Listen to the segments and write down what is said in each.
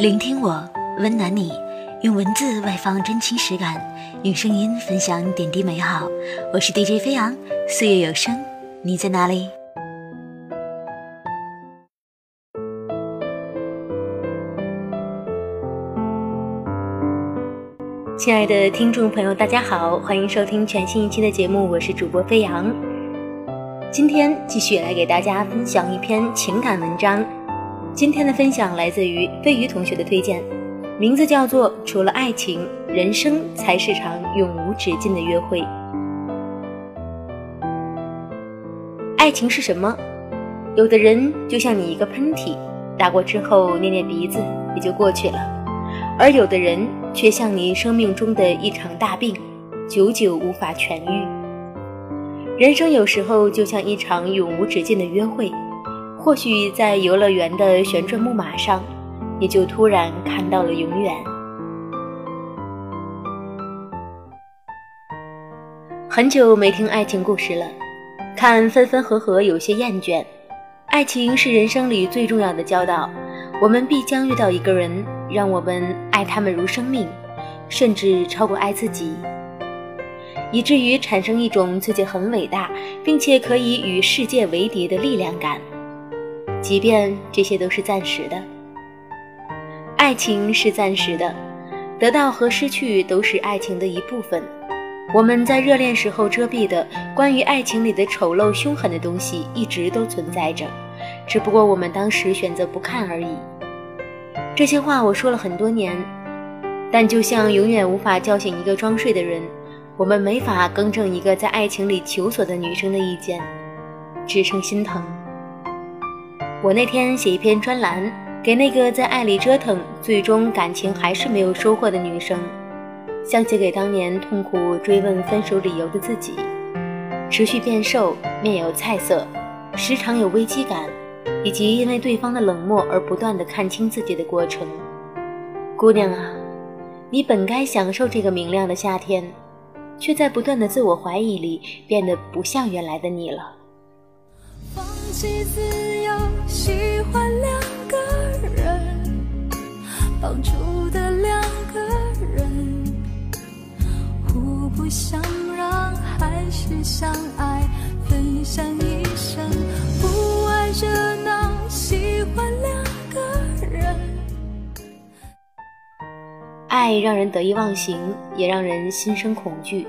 聆听我，温暖你，用文字外放真情实感，用声音分享点滴美好。我是 DJ 飞扬，岁月有声，你在哪里？亲爱的听众朋友，大家好，欢迎收听全新一期的节目，我是主播飞扬。今天继续来给大家分享一篇情感文章。今天的分享来自于飞鱼同学的推荐，名字叫做《除了爱情，人生才是场永无止境的约会》。爱情是什么？有的人就像你一个喷嚏，打过之后捏捏鼻子也就过去了；而有的人却像你生命中的一场大病，久久无法痊愈。人生有时候就像一场永无止境的约会。或许在游乐园的旋转木马上，你就突然看到了永远。很久没听爱情故事了，看分分合合有些厌倦。爱情是人生里最重要的交道，我们必将遇到一个人，让我们爱他们如生命，甚至超过爱自己，以至于产生一种自己很伟大，并且可以与世界为敌的力量感。即便这些都是暂时的，爱情是暂时的，得到和失去都是爱情的一部分。我们在热恋时候遮蔽的关于爱情里的丑陋凶狠的东西，一直都存在着，只不过我们当时选择不看而已。这些话我说了很多年，但就像永远无法叫醒一个装睡的人，我们没法更正一个在爱情里求索的女生的意见，只剩心疼。我那天写一篇专栏，给那个在爱里折腾，最终感情还是没有收获的女生，像写给当年痛苦追问分手理由的自己。持续变瘦，面有菜色，时常有危机感，以及因为对方的冷漠而不断的看清自己的过程。姑娘啊，你本该享受这个明亮的夏天，却在不断的自我怀疑里变得不像原来的你了。放弃自由，喜欢两个人，帮助的两个人，互不相让还是相爱，分享一生，不爱热闹，喜欢两个人。爱让人得意忘形，也让人心生恐惧，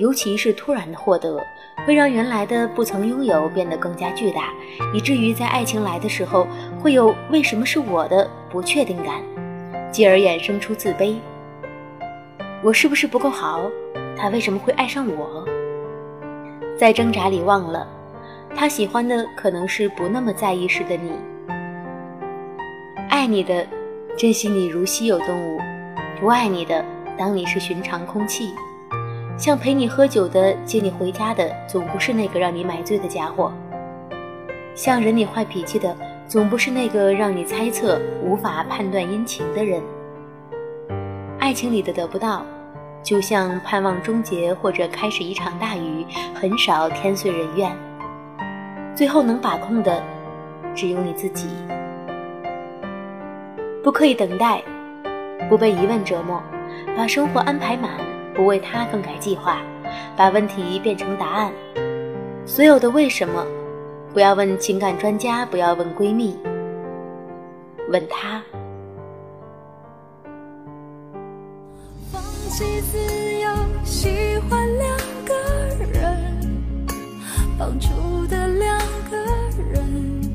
尤其是突然的获得。会让原来的不曾拥有变得更加巨大，以至于在爱情来的时候会有“为什么是我的”不确定感，继而衍生出自卑。我是不是不够好？他为什么会爱上我？在挣扎里忘了，他喜欢的可能是不那么在意时的你。爱你的，珍惜你如稀有动物；不爱你的，当你是寻常空气。像陪你喝酒的、接你回家的，总不是那个让你买醉的家伙；像忍你坏脾气的，总不是那个让你猜测、无法判断阴晴的人。爱情里的得不到，就像盼望终结或者开始一场大雨，很少天遂人愿。最后能把控的，只有你自己。不刻意等待，不被疑问折磨，把生活安排满。不为他更改计划，把问题变成答案。所有的为什么，不要问情感专家，不要问闺蜜，问他。放弃自由，喜欢两个人，绑住的两个人，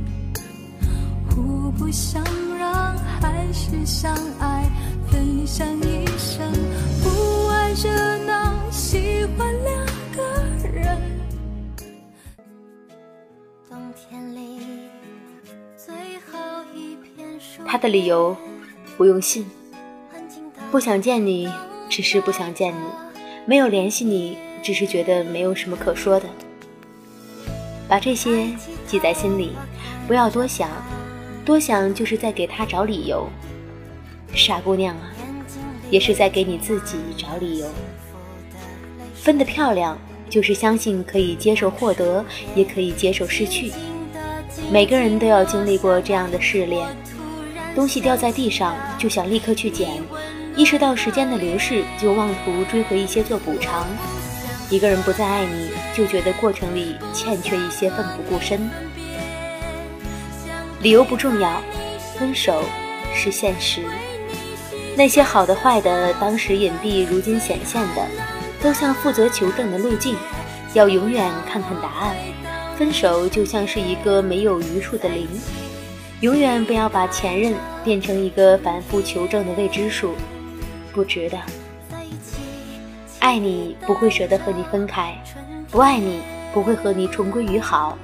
互不相让，还是相爱，分享一生。不热闹，喜欢两个人。冬天里最后一片他的理由不用信，不想见你，只是不想见你；没有联系你，只是觉得没有什么可说的。把这些记在心里，不要多想，多想就是在给他找理由。傻姑娘啊！也是在给你自己找理由。分得漂亮，就是相信可以接受获得，也可以接受失去。每个人都要经历过这样的试炼，东西掉在地上就想立刻去捡，意识到时间的流逝就妄图追回一些做补偿。一个人不再爱你，就觉得过程里欠缺一些奋不顾身。理由不重要，分手是现实。那些好的坏的，当时隐蔽，如今显现的，都像负责求证的路径，要永远看看答案。分手就像是一个没有余数的零。永远不要把前任变成一个反复求证的未知数，不值得。爱你不会舍得和你分开，不爱你不会和你重归于好。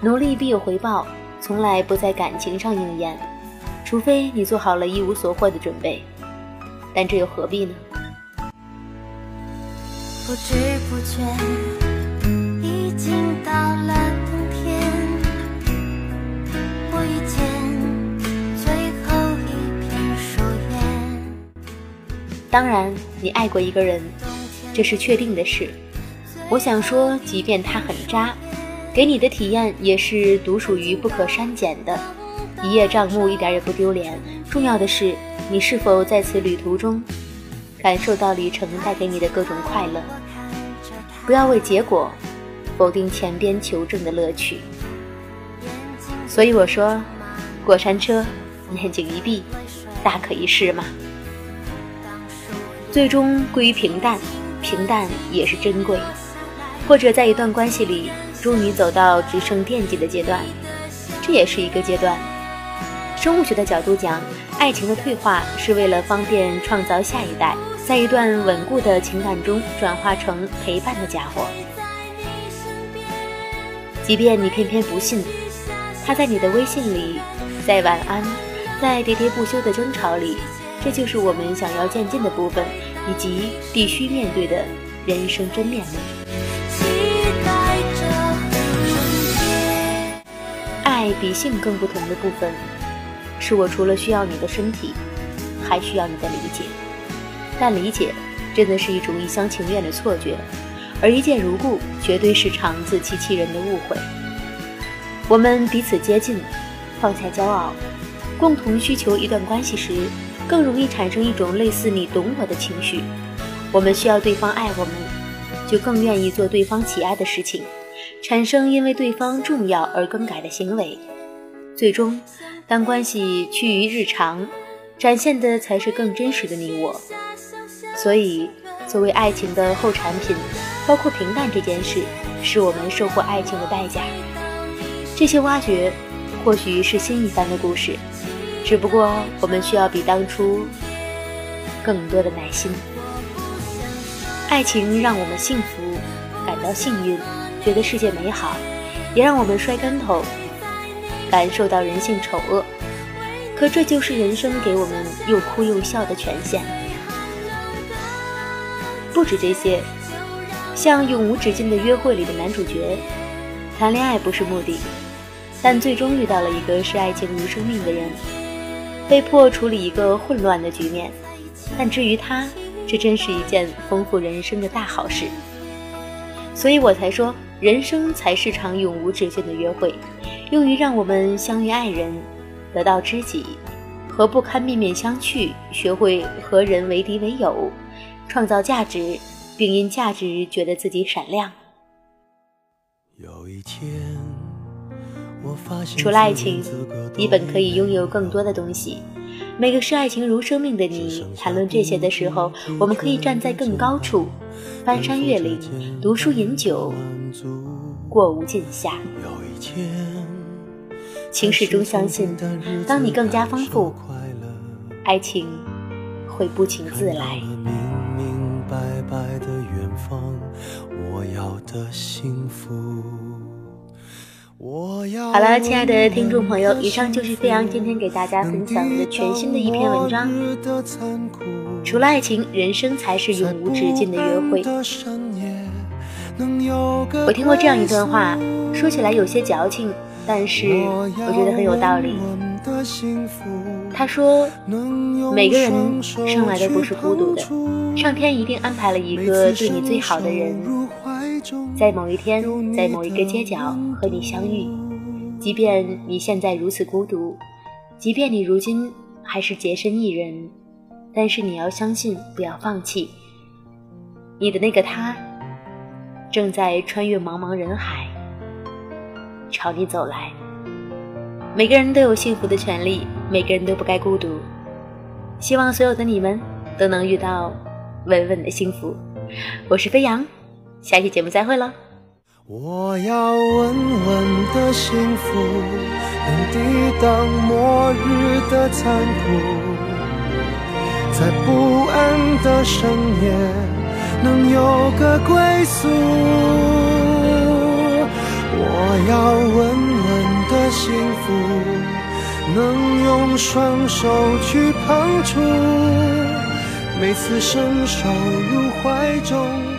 努力必有回报，从来不在感情上应验，除非你做好了一无所获的准备。但这又何必呢？不知不觉，已经到了冬天。我遇见最后一片树叶。当然，你爱过一个人，这是确定的事。我想说，即便他很渣，给你的体验也是独属于不可删减的，一叶障目，一点也不丢脸。重要的是，你是否在此旅途中感受到旅程带给你的各种快乐？不要为结果否定前边求证的乐趣。所以我说，过山车，眼睛一闭，大可一试嘛。最终归于平淡，平淡也是珍贵。或者在一段关系里，终于走到只剩惦记的阶段，这也是一个阶段。生物学的角度讲，爱情的退化是为了方便创造下一代，在一段稳固的情感中转化成陪伴的家伙。即便你偏偏不信，他在你的微信里，在晚安，在喋喋不休的争吵里。这就是我们想要渐进的部分，以及必须面对的人生真面目。爱比性更不同的部分，是我除了需要你的身体，还需要你的理解。但理解真的是一种一厢情愿的错觉，而一见如故绝对是场自欺欺人的误会。我们彼此接近，放下骄傲，共同需求一段关系时。更容易产生一种类似“你懂我”的情绪。我们需要对方爱我们，就更愿意做对方喜爱的事情，产生因为对方重要而更改的行为。最终，当关系趋于日常，展现的才是更真实的你我。所以，作为爱情的后产品，包括平淡这件事，是我们收获爱情的代价。这些挖掘，或许是新一番的故事。只不过，我们需要比当初更多的耐心。爱情让我们幸福，感到幸运，觉得世界美好，也让我们摔跟头，感受到人性丑恶。可这就是人生给我们又哭又笑的权限。不止这些，像《永无止境的约会》里的男主角，谈恋爱不是目的，但最终遇到了一个视爱情如生命的人。被迫处理一个混乱的局面，但至于他，这真是一件丰富人生的大好事。所以我才说，人生才是场永无止境的约会，用于让我们相遇爱人，得到知己，和不堪面面相觑，学会和人为敌为友，创造价值，并因价值觉得自己闪亮。有一天。我发现除了爱情，你本可以拥有更多的东西。每个视爱情如生命的你，谈论这些的时候，我们可以站在更高处，翻山越岭，读书饮酒，过无尽夏。情始终相信，当你更加丰富，爱情会不请自来。我要的幸福。好了，亲爱的听众朋友，以上就是飞扬今天给大家分享的全新的一篇文章。除了爱情，人生才是永无止境的约会。我听过这样一段话，说起来有些矫情，但是我觉得很有道理。他说：“每个人生来都不是孤独的，上天一定安排了一个对你最好的人。”在某一天，在某一个街角和你相遇，即便你现在如此孤独，即便你如今还是洁身一人，但是你要相信，不要放弃。你的那个他，正在穿越茫茫人海，朝你走来。每个人都有幸福的权利，每个人都不该孤独。希望所有的你们都能遇到稳稳的幸福。我是飞扬，下期节目再会了。我要稳稳的幸福，能抵挡末日的残酷，在不安的深夜能有个归宿。我要稳稳的幸福，能用双手去碰触，每次伸手入怀中。